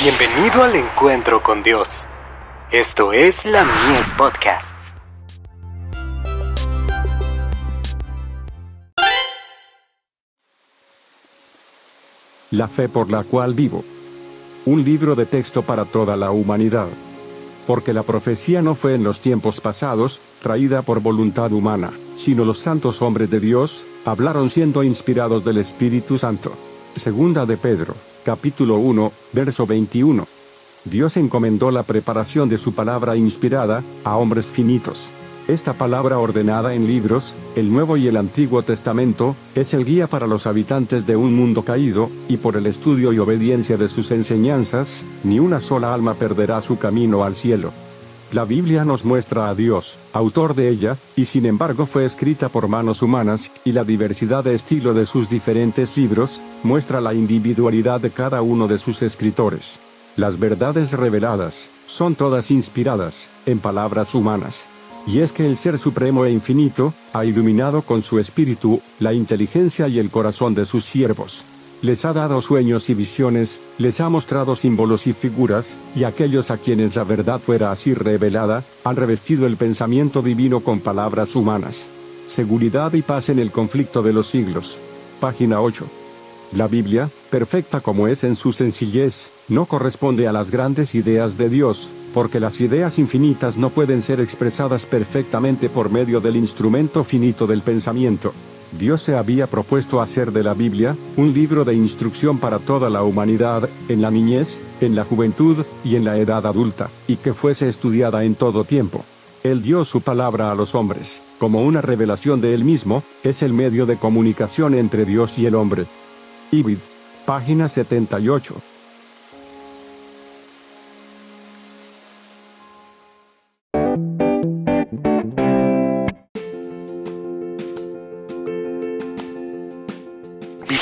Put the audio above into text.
Bienvenido al encuentro con Dios. Esto es la Mies Podcasts. La fe por la cual vivo. Un libro de texto para toda la humanidad. Porque la profecía no fue en los tiempos pasados, traída por voluntad humana, sino los santos hombres de Dios, hablaron siendo inspirados del Espíritu Santo. Segunda de Pedro, capítulo 1, verso 21. Dios encomendó la preparación de su palabra inspirada, a hombres finitos. Esta palabra ordenada en libros, el Nuevo y el Antiguo Testamento, es el guía para los habitantes de un mundo caído, y por el estudio y obediencia de sus enseñanzas, ni una sola alma perderá su camino al cielo. La Biblia nos muestra a Dios, autor de ella, y sin embargo fue escrita por manos humanas, y la diversidad de estilo de sus diferentes libros, muestra la individualidad de cada uno de sus escritores. Las verdades reveladas, son todas inspiradas, en palabras humanas. Y es que el Ser Supremo e Infinito, ha iluminado con su espíritu, la inteligencia y el corazón de sus siervos les ha dado sueños y visiones, les ha mostrado símbolos y figuras, y aquellos a quienes la verdad fuera así revelada, han revestido el pensamiento divino con palabras humanas. Seguridad y paz en el conflicto de los siglos. Página 8. La Biblia, perfecta como es en su sencillez, no corresponde a las grandes ideas de Dios, porque las ideas infinitas no pueden ser expresadas perfectamente por medio del instrumento finito del pensamiento. Dios se había propuesto hacer de la Biblia, un libro de instrucción para toda la humanidad, en la niñez, en la juventud, y en la edad adulta, y que fuese estudiada en todo tiempo. Él dio su palabra a los hombres, como una revelación de Él mismo, es el medio de comunicación entre Dios y el hombre. Ibid. Página 78.